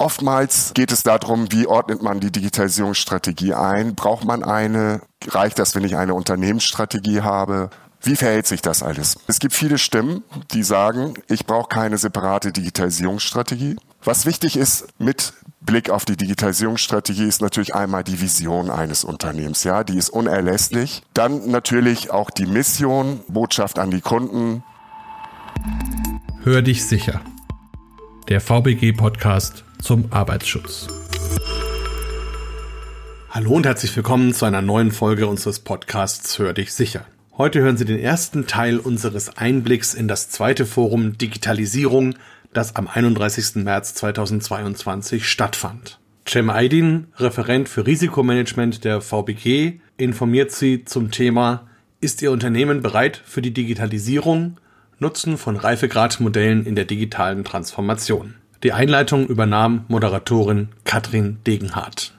Oftmals geht es darum, wie ordnet man die Digitalisierungsstrategie ein? Braucht man eine? Reicht das, wenn ich eine Unternehmensstrategie habe? Wie verhält sich das alles? Es gibt viele Stimmen, die sagen, ich brauche keine separate Digitalisierungsstrategie. Was wichtig ist mit Blick auf die Digitalisierungsstrategie ist natürlich einmal die Vision eines Unternehmens. Ja, die ist unerlässlich. Dann natürlich auch die Mission, Botschaft an die Kunden. Hör dich sicher. Der VBG Podcast zum Arbeitsschutz. Hallo und herzlich willkommen zu einer neuen Folge unseres Podcasts Hör dich sicher. Heute hören Sie den ersten Teil unseres Einblicks in das zweite Forum Digitalisierung, das am 31. März 2022 stattfand. Cem Aydin, Referent für Risikomanagement der VBG, informiert Sie zum Thema Ist Ihr Unternehmen bereit für die Digitalisierung? Nutzen von Reifegradmodellen in der digitalen Transformation. Die Einleitung übernahm Moderatorin Katrin Degenhardt.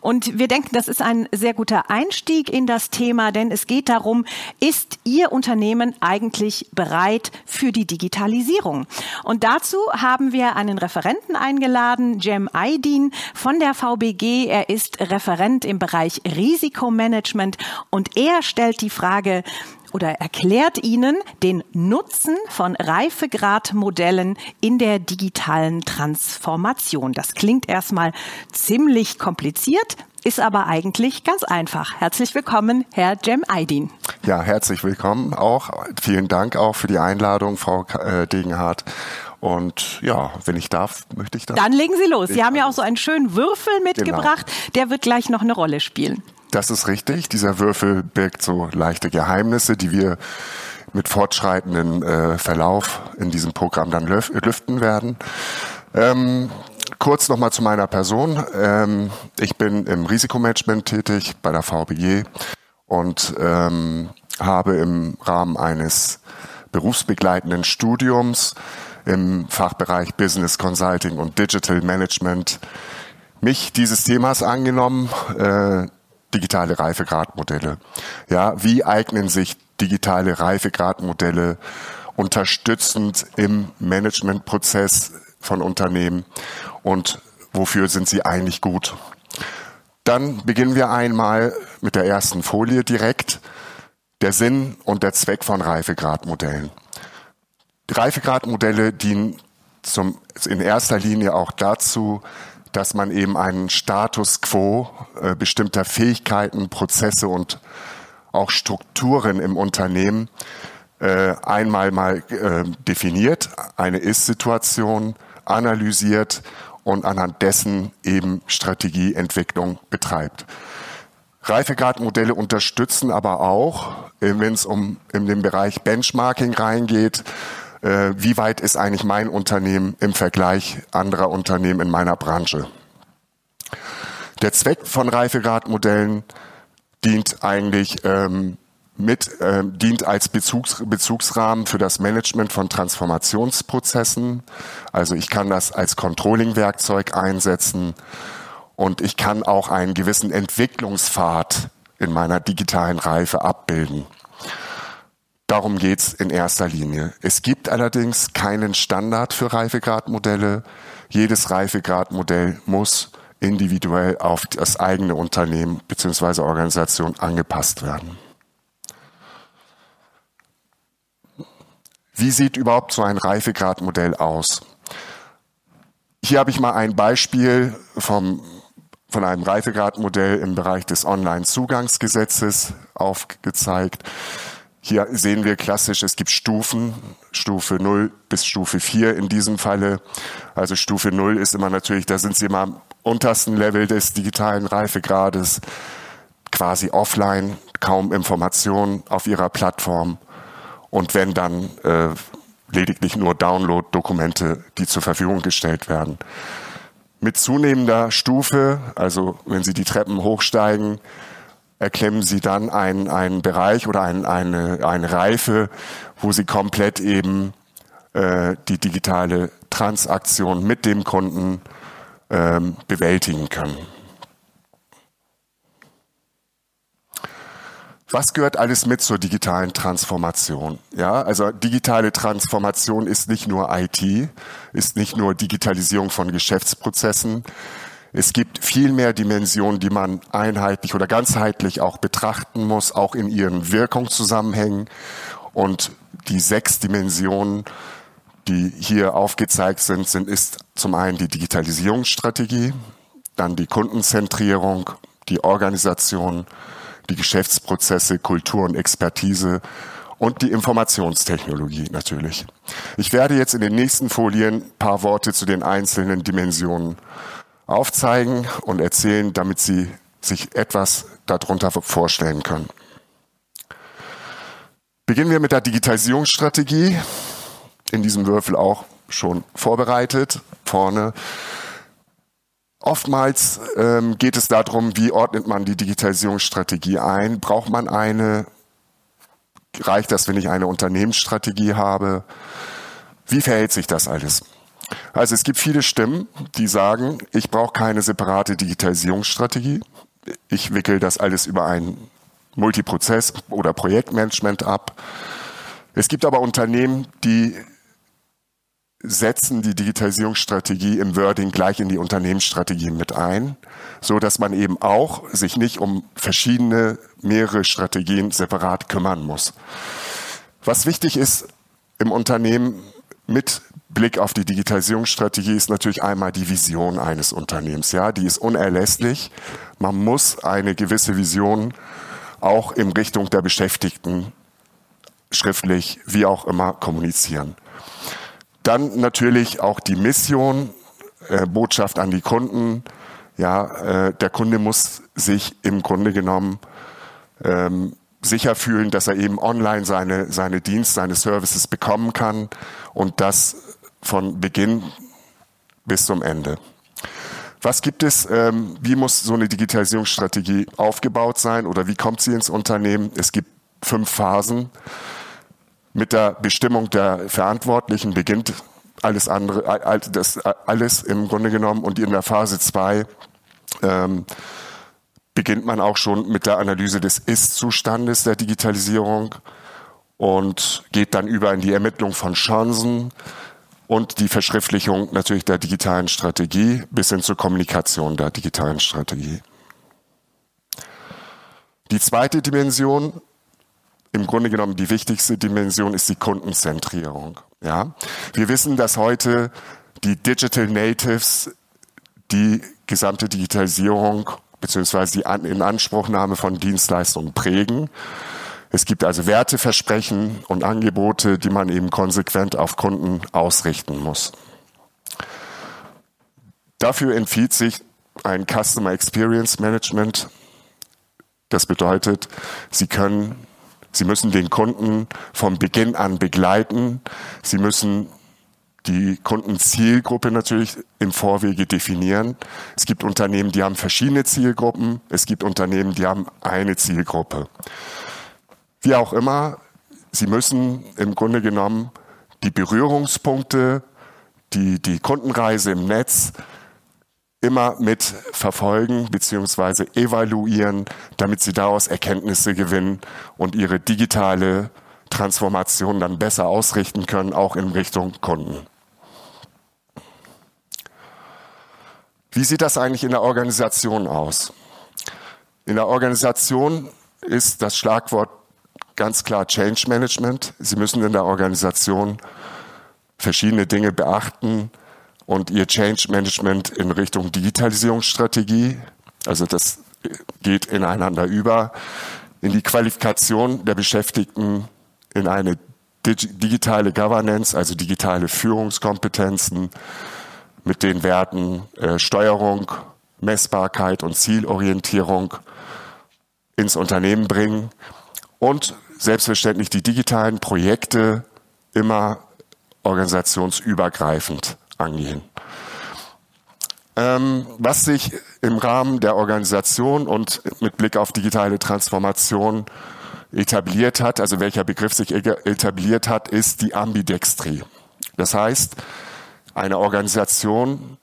Und wir denken, das ist ein sehr guter Einstieg in das Thema, denn es geht darum, ist Ihr Unternehmen eigentlich bereit für die Digitalisierung? Und dazu haben wir einen Referenten eingeladen, Jem Aydin von der VBG. Er ist Referent im Bereich Risikomanagement und er stellt die Frage, oder erklärt Ihnen den Nutzen von Reifegradmodellen in der digitalen Transformation. Das klingt erstmal ziemlich kompliziert, ist aber eigentlich ganz einfach. Herzlich willkommen, Herr Jem Aydin. Ja, herzlich willkommen auch. Vielen Dank auch für die Einladung, Frau äh, Degenhardt. Und ja, wenn ich darf, möchte ich das. Dann legen Sie los. Sie haben ja auch so einen schönen Würfel genau. mitgebracht. Genau. Der wird gleich noch eine Rolle spielen. Das ist richtig. Dieser Würfel birgt so leichte Geheimnisse, die wir mit fortschreitendem äh, Verlauf in diesem Programm dann lüften werden. Ähm, kurz nochmal zu meiner Person. Ähm, ich bin im Risikomanagement tätig bei der VBG und ähm, habe im Rahmen eines berufsbegleitenden Studiums im Fachbereich Business Consulting und Digital Management mich dieses Themas angenommen. Äh, digitale Reifegradmodelle. Ja, wie eignen sich digitale Reifegradmodelle unterstützend im Managementprozess von Unternehmen und wofür sind sie eigentlich gut? Dann beginnen wir einmal mit der ersten Folie direkt. Der Sinn und der Zweck von Reifegradmodellen. Reifegradmodelle dienen zum, in erster Linie auch dazu, dass man eben einen Status quo äh, bestimmter Fähigkeiten, Prozesse und auch Strukturen im Unternehmen äh, einmal mal äh, definiert, eine Ist-Situation analysiert und anhand dessen eben Strategieentwicklung betreibt. Reifegradmodelle unterstützen aber auch, äh, wenn es um in den Bereich Benchmarking reingeht, äh, wie weit ist eigentlich mein Unternehmen im Vergleich anderer Unternehmen in meiner Branche. Der Zweck von Reifegradmodellen dient eigentlich ähm, mit, ähm, dient als Bezugs, Bezugsrahmen für das Management von Transformationsprozessen. Also ich kann das als Controlling-Werkzeug einsetzen und ich kann auch einen gewissen Entwicklungspfad in meiner digitalen Reife abbilden. Darum geht's in erster Linie. Es gibt allerdings keinen Standard für Reifegradmodelle. Jedes Reifegradmodell muss individuell auf das eigene Unternehmen bzw. Organisation angepasst werden. Wie sieht überhaupt so ein Reifegradmodell aus? Hier habe ich mal ein Beispiel vom, von einem Reifegradmodell im Bereich des Online-Zugangsgesetzes aufgezeigt. Hier sehen wir klassisch, es gibt Stufen, Stufe 0 bis Stufe 4 in diesem Falle. Also Stufe 0 ist immer natürlich, da sind Sie immer am untersten Level des digitalen Reifegrades, quasi offline, kaum Informationen auf Ihrer Plattform und wenn dann äh, lediglich nur Download-Dokumente, die zur Verfügung gestellt werden. Mit zunehmender Stufe, also wenn Sie die Treppen hochsteigen, erklemmen Sie dann einen, einen Bereich oder ein, eine, eine Reife, wo Sie komplett eben äh, die digitale Transaktion mit dem Kunden ähm, bewältigen können. was gehört alles mit zur digitalen Transformation? Ja, also digitale Transformation ist nicht nur IT, ist nicht nur Digitalisierung von Geschäftsprozessen. Es gibt viel mehr Dimensionen, die man einheitlich oder ganzheitlich auch betrachten muss, auch in ihren Wirkungszusammenhängen. Und die sechs Dimensionen, die hier aufgezeigt sind, sind ist zum einen die Digitalisierungsstrategie, dann die Kundenzentrierung, die Organisation, die Geschäftsprozesse, Kultur und Expertise und die Informationstechnologie natürlich. Ich werde jetzt in den nächsten Folien ein paar Worte zu den einzelnen Dimensionen aufzeigen und erzählen, damit Sie sich etwas darunter vorstellen können. Beginnen wir mit der Digitalisierungsstrategie. In diesem Würfel auch schon vorbereitet. Vorne Oftmals ähm, geht es darum, wie ordnet man die Digitalisierungsstrategie ein? Braucht man eine? Reicht das, wenn ich eine Unternehmensstrategie habe? Wie verhält sich das alles? Also es gibt viele Stimmen, die sagen, ich brauche keine separate Digitalisierungsstrategie. Ich wickel das alles über ein Multiprozess- oder Projektmanagement ab. Es gibt aber Unternehmen, die setzen die Digitalisierungsstrategie im Wording gleich in die Unternehmensstrategie mit ein, so dass man eben auch sich nicht um verschiedene, mehrere Strategien separat kümmern muss. Was wichtig ist im Unternehmen mit Blick auf die Digitalisierungsstrategie ist natürlich einmal die Vision eines Unternehmens. Ja, die ist unerlässlich. Man muss eine gewisse Vision auch in Richtung der Beschäftigten schriftlich, wie auch immer, kommunizieren. Dann natürlich auch die Mission, äh, Botschaft an die Kunden. Ja, äh, der Kunde muss sich im Grunde genommen ähm, sicher fühlen, dass er eben online seine, seine Dienste, seine Services bekommen kann und das von Beginn bis zum Ende. Was gibt es, ähm, wie muss so eine Digitalisierungsstrategie aufgebaut sein oder wie kommt sie ins Unternehmen? Es gibt fünf Phasen. Mit der Bestimmung der Verantwortlichen beginnt alles andere, das alles im Grunde genommen und in der Phase zwei ähm, beginnt man auch schon mit der Analyse des Ist-Zustandes der Digitalisierung und geht dann über in die Ermittlung von Chancen und die Verschriftlichung natürlich der digitalen Strategie bis hin zur Kommunikation der digitalen Strategie. Die zweite Dimension im Grunde genommen die wichtigste Dimension ist die Kundenzentrierung. Ja, wir wissen, dass heute die Digital Natives die gesamte Digitalisierung beziehungsweise die Inanspruchnahme von Dienstleistungen prägen. Es gibt also Werteversprechen und Angebote, die man eben konsequent auf Kunden ausrichten muss. Dafür empfiehlt sich ein Customer Experience Management. Das bedeutet, Sie können Sie müssen den Kunden vom Beginn an begleiten. Sie müssen die Kundenzielgruppe natürlich im Vorwege definieren. Es gibt Unternehmen, die haben verschiedene Zielgruppen. Es gibt Unternehmen, die haben eine Zielgruppe. Wie auch immer, Sie müssen im Grunde genommen die Berührungspunkte, die, die Kundenreise im Netz immer mit verfolgen bzw. evaluieren, damit sie daraus Erkenntnisse gewinnen und ihre digitale Transformation dann besser ausrichten können, auch in Richtung Kunden. Wie sieht das eigentlich in der Organisation aus? In der Organisation ist das Schlagwort ganz klar Change Management. Sie müssen in der Organisation verschiedene Dinge beachten, und ihr Change Management in Richtung Digitalisierungsstrategie. Also das geht ineinander über. In die Qualifikation der Beschäftigten in eine digitale Governance, also digitale Führungskompetenzen mit den Werten äh, Steuerung, Messbarkeit und Zielorientierung ins Unternehmen bringen und selbstverständlich die digitalen Projekte immer organisationsübergreifend angehen. Ähm, was sich im Rahmen der Organisation und mit Blick auf digitale Transformation etabliert hat, also welcher Begriff sich etabliert hat, ist die Ambidextrie. Das heißt, eine Organisation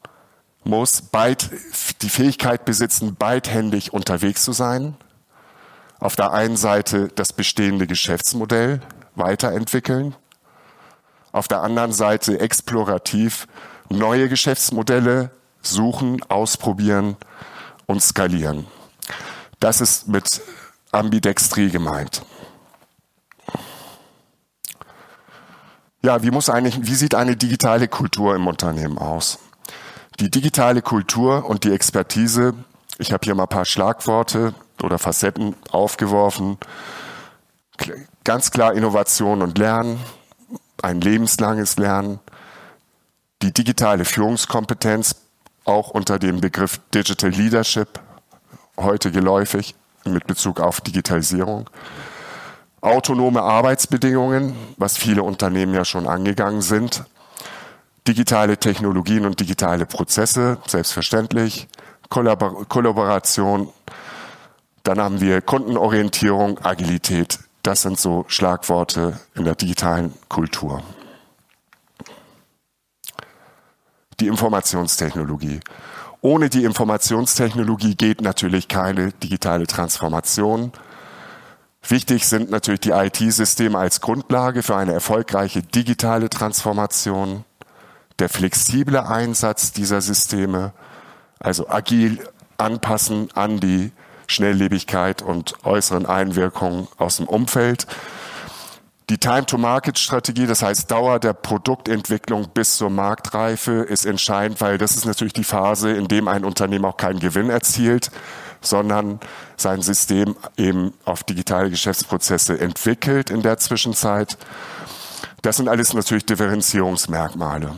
muss beid, die Fähigkeit besitzen, beidhändig unterwegs zu sein, auf der einen Seite das bestehende Geschäftsmodell weiterentwickeln, auf der anderen Seite explorativ neue Geschäftsmodelle suchen, ausprobieren und skalieren. Das ist mit Ambidextrie gemeint. Ja, wie muss eigentlich, wie sieht eine digitale Kultur im Unternehmen aus? Die digitale Kultur und die Expertise, ich habe hier mal ein paar Schlagworte oder Facetten aufgeworfen. Ganz klar Innovation und Lernen, ein lebenslanges Lernen, die digitale Führungskompetenz, auch unter dem Begriff Digital Leadership, heute geläufig mit Bezug auf Digitalisierung. Autonome Arbeitsbedingungen, was viele Unternehmen ja schon angegangen sind. Digitale Technologien und digitale Prozesse, selbstverständlich. Kollabor Kollaboration. Dann haben wir Kundenorientierung, Agilität. Das sind so Schlagworte in der digitalen Kultur. Die Informationstechnologie. Ohne die Informationstechnologie geht natürlich keine digitale Transformation. Wichtig sind natürlich die IT-Systeme als Grundlage für eine erfolgreiche digitale Transformation, der flexible Einsatz dieser Systeme, also agil anpassen an die Schnelllebigkeit und äußeren Einwirkungen aus dem Umfeld die Time-to-Market-Strategie, das heißt Dauer der Produktentwicklung bis zur Marktreife, ist entscheidend, weil das ist natürlich die Phase, in dem ein Unternehmen auch keinen Gewinn erzielt, sondern sein System eben auf digitale Geschäftsprozesse entwickelt in der Zwischenzeit. Das sind alles natürlich Differenzierungsmerkmale.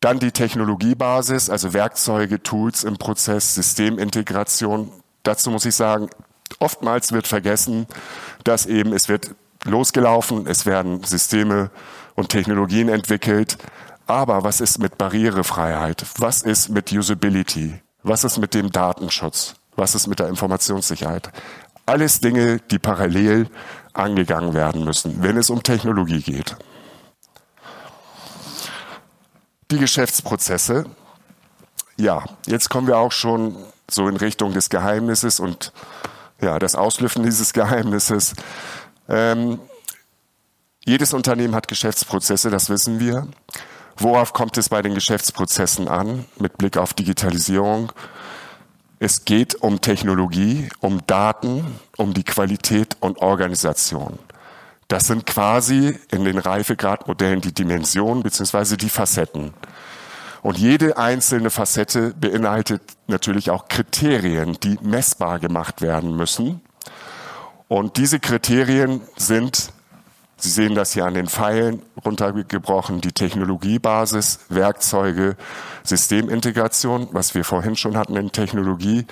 Dann die Technologiebasis, also Werkzeuge, Tools im Prozess, Systemintegration. Dazu muss ich sagen, oftmals wird vergessen, dass eben es wird losgelaufen, es werden Systeme und Technologien entwickelt. Aber was ist mit Barrierefreiheit? Was ist mit Usability? Was ist mit dem Datenschutz? Was ist mit der Informationssicherheit? Alles Dinge, die parallel angegangen werden müssen, wenn es um Technologie geht. Die Geschäftsprozesse. Ja, jetzt kommen wir auch schon so in Richtung des Geheimnisses und ja, das Auslüften dieses Geheimnisses. Ähm, jedes Unternehmen hat Geschäftsprozesse, das wissen wir. Worauf kommt es bei den Geschäftsprozessen an mit Blick auf Digitalisierung? Es geht um Technologie, um Daten, um die Qualität und Organisation. Das sind quasi in den Reifegradmodellen die Dimensionen bzw. die Facetten. Und jede einzelne Facette beinhaltet natürlich auch Kriterien, die messbar gemacht werden müssen. Und diese Kriterien sind, Sie sehen das hier an den Pfeilen runtergebrochen, die Technologiebasis, Werkzeuge, Systemintegration, was wir vorhin schon hatten in Technologie,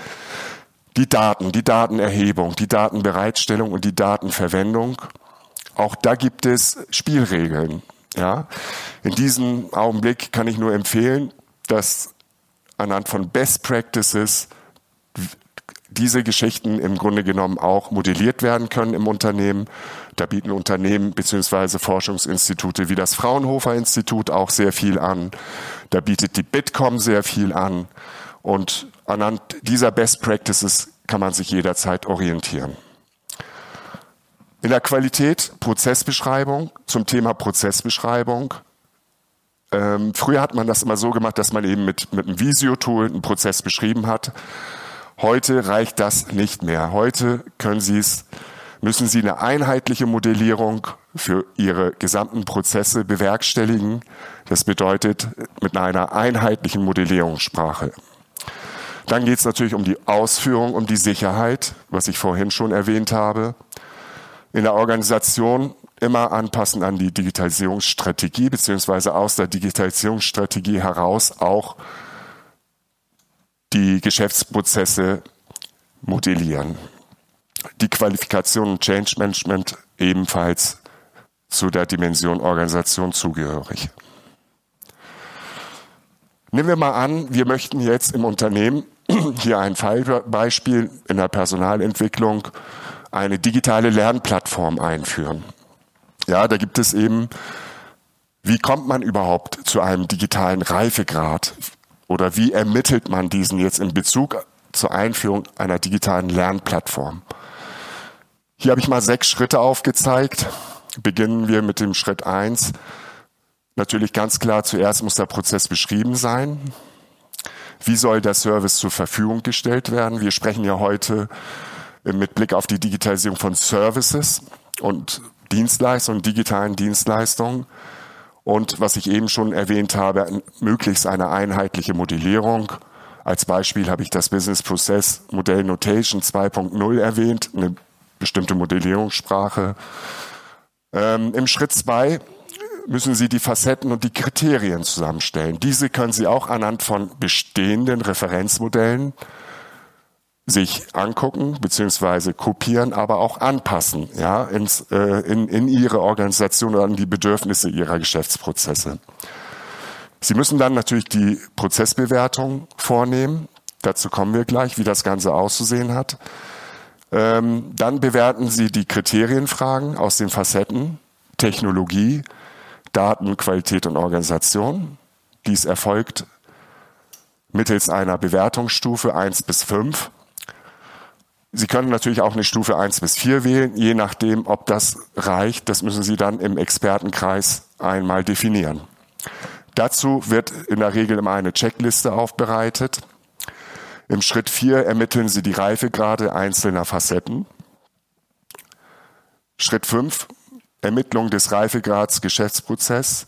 die Daten, die Datenerhebung, die Datenbereitstellung und die Datenverwendung. Auch da gibt es Spielregeln. Ja, in diesem Augenblick kann ich nur empfehlen, dass anhand von Best Practices diese Geschichten im Grunde genommen auch modelliert werden können im Unternehmen. Da bieten Unternehmen bzw. Forschungsinstitute wie das Fraunhofer Institut auch sehr viel an. Da bietet die Bitkom sehr viel an. Und anhand dieser Best Practices kann man sich jederzeit orientieren. In der Qualität Prozessbeschreibung zum Thema Prozessbeschreibung. Ähm, früher hat man das immer so gemacht, dass man eben mit, mit einem Visio-Tool einen Prozess beschrieben hat. Heute reicht das nicht mehr. Heute können Sie es, müssen Sie eine einheitliche Modellierung für Ihre gesamten Prozesse bewerkstelligen. Das bedeutet mit einer einheitlichen Modellierungssprache. Dann geht es natürlich um die Ausführung, um die Sicherheit, was ich vorhin schon erwähnt habe. In der Organisation immer anpassen an die Digitalisierungsstrategie, beziehungsweise aus der Digitalisierungsstrategie heraus auch die Geschäftsprozesse modellieren. Die Qualifikation und Change Management ebenfalls zu der Dimension Organisation zugehörig. Nehmen wir mal an, wir möchten jetzt im Unternehmen, hier ein Fallbeispiel in der Personalentwicklung, eine digitale Lernplattform einführen. Ja, da gibt es eben, wie kommt man überhaupt zu einem digitalen Reifegrad? Oder wie ermittelt man diesen jetzt in Bezug zur Einführung einer digitalen Lernplattform? Hier habe ich mal sechs Schritte aufgezeigt. Beginnen wir mit dem Schritt eins. Natürlich ganz klar, zuerst muss der Prozess beschrieben sein. Wie soll der Service zur Verfügung gestellt werden? Wir sprechen ja heute mit Blick auf die Digitalisierung von Services und Dienstleistungen, digitalen Dienstleistungen. Und was ich eben schon erwähnt habe, möglichst eine einheitliche Modellierung. Als Beispiel habe ich das Business Process Modell Notation 2.0 erwähnt, eine bestimmte Modellierungssprache. Ähm, Im Schritt zwei müssen Sie die Facetten und die Kriterien zusammenstellen. Diese können Sie auch anhand von bestehenden Referenzmodellen sich angucken beziehungsweise kopieren, aber auch anpassen, ja, ins, äh, in, in ihre Organisation oder an die Bedürfnisse ihrer Geschäftsprozesse. Sie müssen dann natürlich die Prozessbewertung vornehmen. Dazu kommen wir gleich, wie das Ganze auszusehen hat. Ähm, dann bewerten Sie die Kriterienfragen aus den Facetten Technologie, Daten, Qualität und Organisation. Dies erfolgt mittels einer Bewertungsstufe 1 bis 5. Sie können natürlich auch eine Stufe 1 bis 4 wählen, je nachdem, ob das reicht. Das müssen Sie dann im Expertenkreis einmal definieren. Dazu wird in der Regel immer eine Checkliste aufbereitet. Im Schritt 4 ermitteln Sie die Reifegrade einzelner Facetten. Schritt 5 Ermittlung des Reifegrads Geschäftsprozess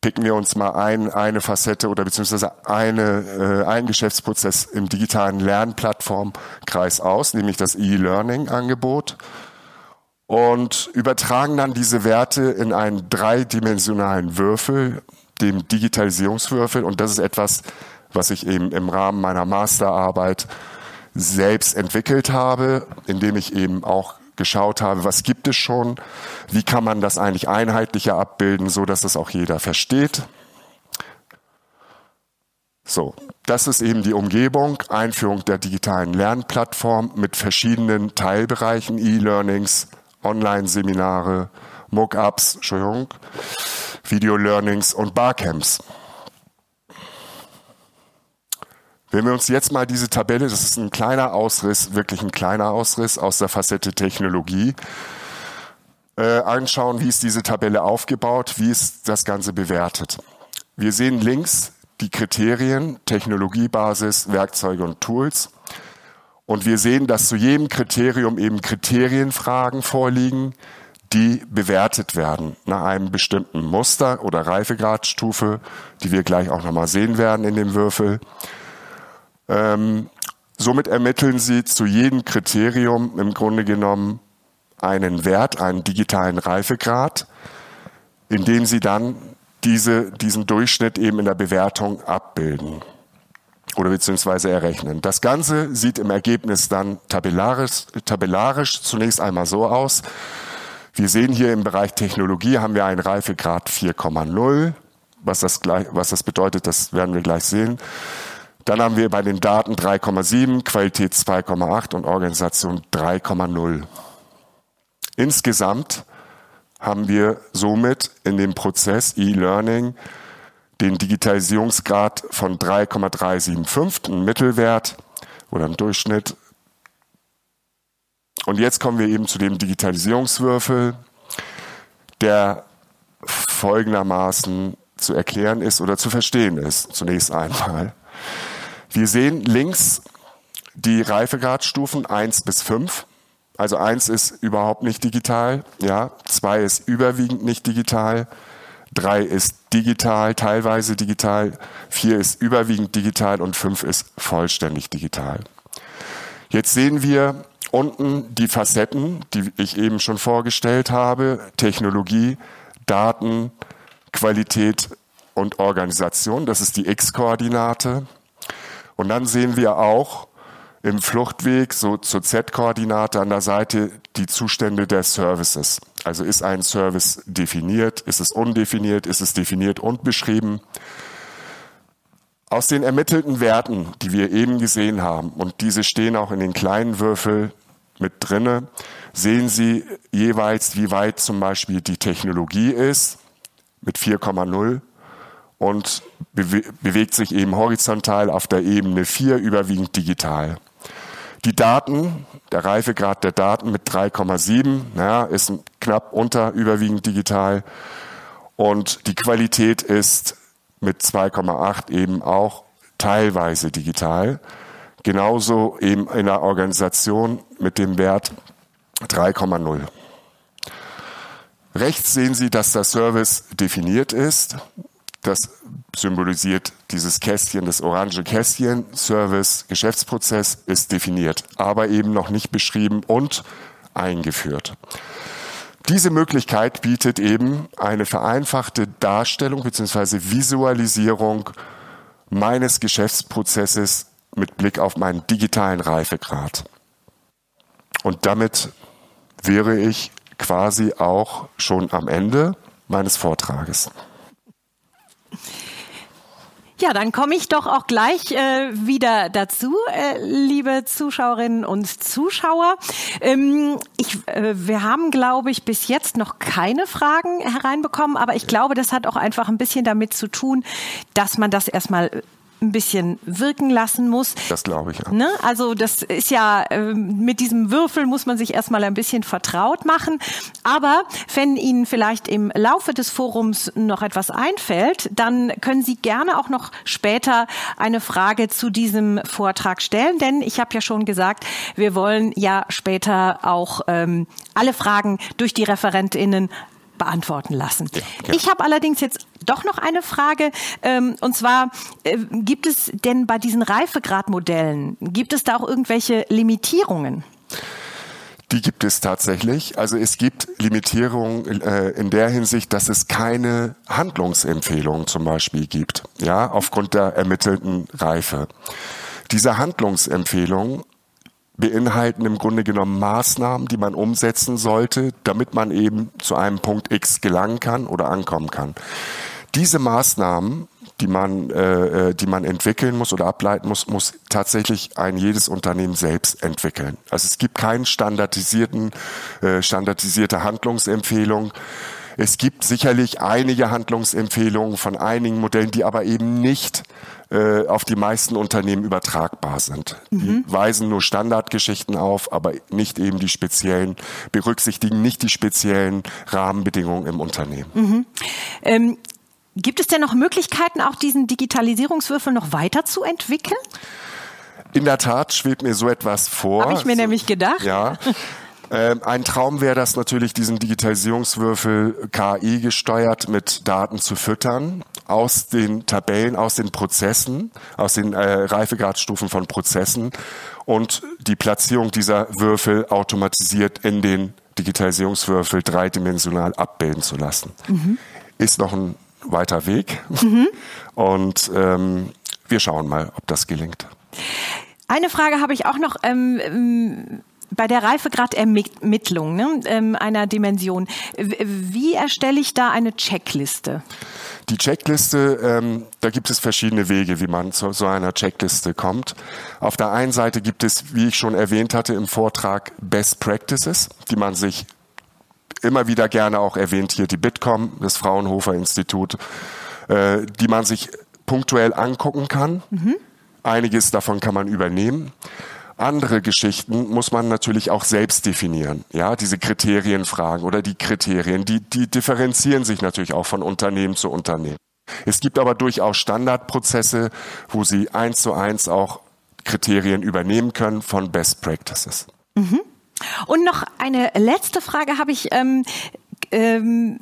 picken wir uns mal ein, eine Facette oder beziehungsweise eine, äh, ein Geschäftsprozess im digitalen Lernplattformkreis aus, nämlich das E-Learning-Angebot und übertragen dann diese Werte in einen dreidimensionalen Würfel, dem Digitalisierungswürfel. Und das ist etwas, was ich eben im Rahmen meiner Masterarbeit selbst entwickelt habe, indem ich eben auch geschaut habe, was gibt es schon, wie kann man das eigentlich einheitlicher abbilden, so dass das auch jeder versteht. So, das ist eben die Umgebung, Einführung der digitalen Lernplattform mit verschiedenen Teilbereichen, E-Learnings, Online-Seminare, Mockups, Entschuldigung, Video-Learnings und Barcamps. Wenn wir uns jetzt mal diese Tabelle, das ist ein kleiner Ausriss, wirklich ein kleiner Ausriss aus der Facette Technologie, äh, anschauen, wie ist diese Tabelle aufgebaut, wie ist das Ganze bewertet. Wir sehen links die Kriterien, Technologiebasis, Werkzeuge und Tools. Und wir sehen, dass zu jedem Kriterium eben Kriterienfragen vorliegen, die bewertet werden nach einem bestimmten Muster oder Reifegradstufe, die wir gleich auch nochmal sehen werden in dem Würfel. Ähm, somit ermitteln Sie zu jedem Kriterium im Grunde genommen einen Wert, einen digitalen Reifegrad, indem Sie dann diese, diesen Durchschnitt eben in der Bewertung abbilden oder beziehungsweise errechnen. Das Ganze sieht im Ergebnis dann tabellarisch, tabellarisch zunächst einmal so aus. Wir sehen hier im Bereich Technologie haben wir einen Reifegrad 4,0. Was das, was das bedeutet, das werden wir gleich sehen. Dann haben wir bei den Daten 3,7, Qualität 2,8 und Organisation 3,0. Insgesamt haben wir somit in dem Prozess E-Learning den Digitalisierungsgrad von 3,375, ein Mittelwert oder ein Durchschnitt. Und jetzt kommen wir eben zu dem Digitalisierungswürfel, der folgendermaßen zu erklären ist oder zu verstehen ist, zunächst einmal. Wir sehen links die Reifegradstufen 1 bis 5. Also 1 ist überhaupt nicht digital, ja, 2 ist überwiegend nicht digital, 3 ist digital, teilweise digital, 4 ist überwiegend digital und 5 ist vollständig digital. Jetzt sehen wir unten die Facetten, die ich eben schon vorgestellt habe, Technologie, Daten, Qualität und Organisation, das ist die X-Koordinate. Und dann sehen wir auch im Fluchtweg so zur Z-Koordinate an der Seite die Zustände der Services. Also ist ein Service definiert, ist es undefiniert, ist es definiert und beschrieben. Aus den ermittelten Werten, die wir eben gesehen haben, und diese stehen auch in den kleinen Würfel mit drinne, sehen Sie jeweils, wie weit zum Beispiel die Technologie ist mit 4,0 und bewe bewegt sich eben horizontal auf der Ebene 4 überwiegend digital. Die Daten, der Reifegrad der Daten mit 3,7 ja, ist knapp unter überwiegend digital. Und die Qualität ist mit 2,8 eben auch teilweise digital. Genauso eben in der Organisation mit dem Wert 3,0. Rechts sehen Sie, dass der Service definiert ist. Das symbolisiert dieses Kästchen, das orange Kästchen. Service, Geschäftsprozess ist definiert, aber eben noch nicht beschrieben und eingeführt. Diese Möglichkeit bietet eben eine vereinfachte Darstellung bzw. Visualisierung meines Geschäftsprozesses mit Blick auf meinen digitalen Reifegrad. Und damit wäre ich quasi auch schon am Ende meines Vortrages. Ja, dann komme ich doch auch gleich äh, wieder dazu, äh, liebe Zuschauerinnen und Zuschauer. Ähm, ich, äh, wir haben, glaube ich, bis jetzt noch keine Fragen hereinbekommen, aber ich glaube, das hat auch einfach ein bisschen damit zu tun, dass man das erstmal ein bisschen wirken lassen muss. Das glaube ich. Ja. Ne? Also das ist ja, äh, mit diesem Würfel muss man sich erstmal ein bisschen vertraut machen. Aber wenn Ihnen vielleicht im Laufe des Forums noch etwas einfällt, dann können Sie gerne auch noch später eine Frage zu diesem Vortrag stellen. Denn ich habe ja schon gesagt, wir wollen ja später auch ähm, alle Fragen durch die ReferentInnen beantworten lassen. Ja, ja. Ich habe allerdings jetzt doch noch eine Frage. Ähm, und zwar, äh, gibt es denn bei diesen Reifegradmodellen, gibt es da auch irgendwelche Limitierungen? Die gibt es tatsächlich. Also es gibt Limitierungen äh, in der Hinsicht, dass es keine Handlungsempfehlungen zum Beispiel gibt, ja, aufgrund der ermittelten Reife. Diese Handlungsempfehlungen beinhalten im Grunde genommen Maßnahmen, die man umsetzen sollte, damit man eben zu einem Punkt X gelangen kann oder ankommen kann. Diese Maßnahmen, die man, äh, äh, die man entwickeln muss oder ableiten muss, muss tatsächlich ein jedes Unternehmen selbst entwickeln. Also es gibt keine standardisierten, äh, standardisierte Handlungsempfehlung. Es gibt sicherlich einige Handlungsempfehlungen von einigen Modellen, die aber eben nicht äh, auf die meisten Unternehmen übertragbar sind. Mhm. Die weisen nur Standardgeschichten auf, aber nicht eben die speziellen, berücksichtigen nicht die speziellen Rahmenbedingungen im Unternehmen. Mhm. Ähm, gibt es denn noch Möglichkeiten, auch diesen Digitalisierungswürfel noch weiterzuentwickeln? In der Tat schwebt mir so etwas vor. Habe ich mir nämlich gedacht. Ja. Ähm, ein Traum wäre das natürlich, diesen Digitalisierungswürfel KI gesteuert mit Daten zu füttern aus den Tabellen, aus den Prozessen, aus den äh, Reifegradstufen von Prozessen und die Platzierung dieser Würfel automatisiert in den Digitalisierungswürfel dreidimensional abbilden zu lassen. Mhm. Ist noch ein weiter Weg mhm. und ähm, wir schauen mal, ob das gelingt. Eine Frage habe ich auch noch. Ähm, ähm bei der Reifegradermittlung ne, ähm, einer Dimension, wie erstelle ich da eine Checkliste? Die Checkliste, ähm, da gibt es verschiedene Wege, wie man zu so einer Checkliste kommt. Auf der einen Seite gibt es, wie ich schon erwähnt hatte im Vortrag, Best Practices, die man sich immer wieder gerne auch erwähnt, hier die Bitkom, das Fraunhofer Institut, äh, die man sich punktuell angucken kann. Mhm. Einiges davon kann man übernehmen. Andere Geschichten muss man natürlich auch selbst definieren. Ja, diese Kriterienfragen oder die Kriterien, die, die differenzieren sich natürlich auch von Unternehmen zu Unternehmen. Es gibt aber durchaus Standardprozesse, wo Sie eins zu eins auch Kriterien übernehmen können von Best Practices. Mhm. Und noch eine letzte Frage habe ich. Ähm, ähm,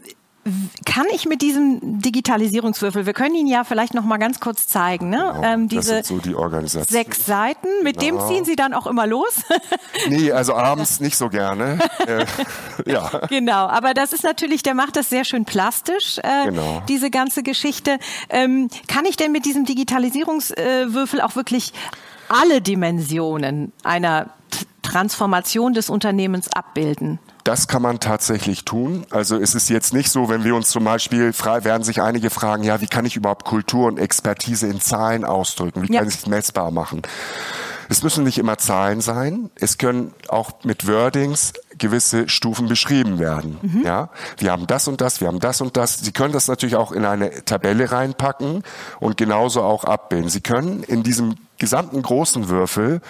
kann ich mit diesem Digitalisierungswürfel, wir können ihn ja vielleicht noch mal ganz kurz zeigen, ne? Genau, ähm, diese so die sechs Seiten, mit genau. dem ziehen Sie dann auch immer los? nee, also abends nicht so gerne. äh, ja. Genau, aber das ist natürlich, der macht das sehr schön plastisch, äh, genau. diese ganze Geschichte. Ähm, kann ich denn mit diesem Digitalisierungswürfel auch wirklich alle Dimensionen einer Transformation des Unternehmens abbilden? Das kann man tatsächlich tun. Also es ist jetzt nicht so, wenn wir uns zum Beispiel, werden sich einige fragen, ja, wie kann ich überhaupt Kultur und Expertise in Zahlen ausdrücken? Wie ja. kann ich es messbar machen? Es müssen nicht immer Zahlen sein. Es können auch mit Wordings gewisse Stufen beschrieben werden. Mhm. Ja, wir haben das und das, wir haben das und das. Sie können das natürlich auch in eine Tabelle reinpacken und genauso auch abbilden. Sie können in diesem gesamten großen Würfel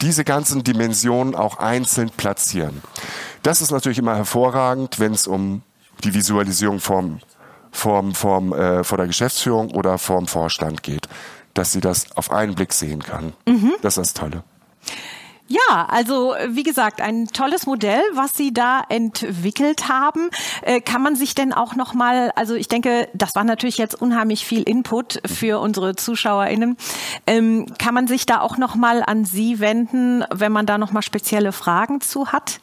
diese ganzen Dimensionen auch einzeln platzieren. Das ist natürlich immer hervorragend, wenn es um die Visualisierung vom, vom, vom, äh, vor der Geschäftsführung oder vom Vorstand geht, dass sie das auf einen Blick sehen kann. Mhm. Das ist das Tolle. Ja, also wie gesagt, ein tolles Modell, was Sie da entwickelt haben. Äh, kann man sich denn auch noch mal, also ich denke, das war natürlich jetzt unheimlich viel Input für unsere ZuschauerInnen. Ähm, kann man sich da auch noch mal an Sie wenden, wenn man da noch mal spezielle Fragen zu hat?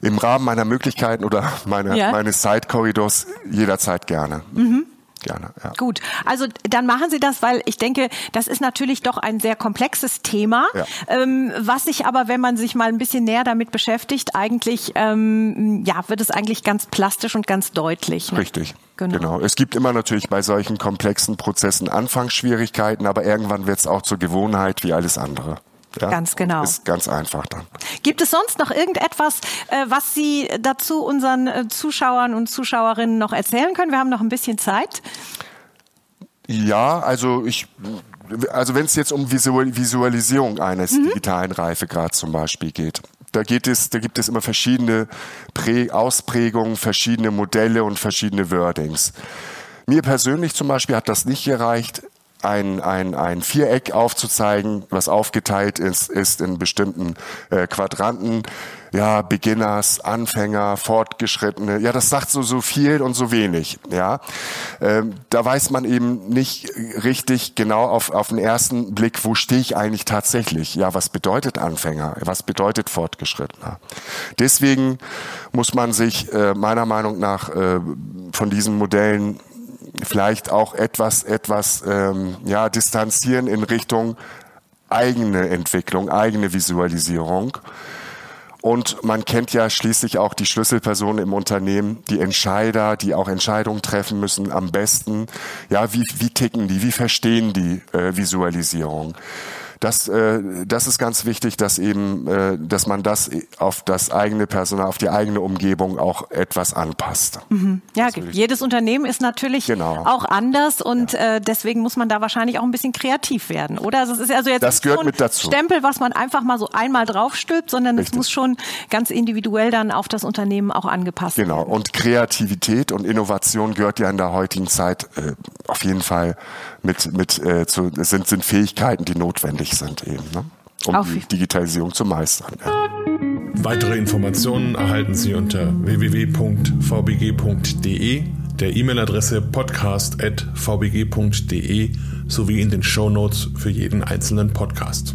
Im Rahmen meiner Möglichkeiten oder meine, ja. meines Zeitkorridors jederzeit gerne. Mhm gerne. Ja. Gut, also dann machen Sie das, weil ich denke, das ist natürlich doch ein sehr komplexes Thema, ja. ähm, was sich aber, wenn man sich mal ein bisschen näher damit beschäftigt, eigentlich, ähm, ja, wird es eigentlich ganz plastisch und ganz deutlich. Ne? Richtig. Genau. genau. Es gibt immer natürlich bei solchen komplexen Prozessen Anfangsschwierigkeiten, aber irgendwann wird es auch zur Gewohnheit wie alles andere. Ja, ganz genau. Ist ganz einfach dann. Gibt es sonst noch irgendetwas, äh, was Sie dazu unseren äh, Zuschauern und Zuschauerinnen noch erzählen können? Wir haben noch ein bisschen Zeit. Ja, also ich, also wenn es jetzt um Visualisierung eines mhm. digitalen Reifegrads zum Beispiel geht, da geht es, da gibt es immer verschiedene Prä Ausprägungen, verschiedene Modelle und verschiedene Wordings. Mir persönlich zum Beispiel hat das nicht gereicht ein, ein, ein Viereck aufzuzeigen, was aufgeteilt ist, ist in bestimmten äh, Quadranten. Ja, Beginners, Anfänger, Fortgeschrittene. Ja, das sagt so, so viel und so wenig. Ja, ähm, da weiß man eben nicht richtig genau auf, auf den ersten Blick, wo stehe ich eigentlich tatsächlich? Ja, was bedeutet Anfänger? Was bedeutet Fortgeschrittener? Deswegen muss man sich äh, meiner Meinung nach äh, von diesen Modellen vielleicht auch etwas, etwas ähm, ja, distanzieren in Richtung eigene Entwicklung, eigene Visualisierung. Und man kennt ja schließlich auch die Schlüsselpersonen im Unternehmen, die Entscheider, die auch Entscheidungen treffen müssen am besten. Ja, wie, wie ticken die, wie verstehen die äh, Visualisierung? Das, äh, das ist ganz wichtig, dass eben, äh, dass man das auf das eigene Personal, auf die eigene Umgebung auch etwas anpasst. Mhm. Ja, jedes Unternehmen ist natürlich genau. auch anders und ja. äh, deswegen muss man da wahrscheinlich auch ein bisschen kreativ werden, oder? Also es ist also jetzt das gehört so ein mit dazu. Stempel, was man einfach mal so einmal draufstülpt, sondern es muss schon ganz individuell dann auf das Unternehmen auch angepasst genau. werden. Genau. Und Kreativität und Innovation gehört ja in der heutigen Zeit äh, auf jeden Fall mit, mit äh, zu, sind, sind Fähigkeiten, die notwendig sind eben, ne? um Auf. die Digitalisierung zu meistern. Ja. Weitere Informationen erhalten Sie unter www.vbg.de, der E-Mail-Adresse podcast.vbg.de sowie in den Show Notes für jeden einzelnen Podcast.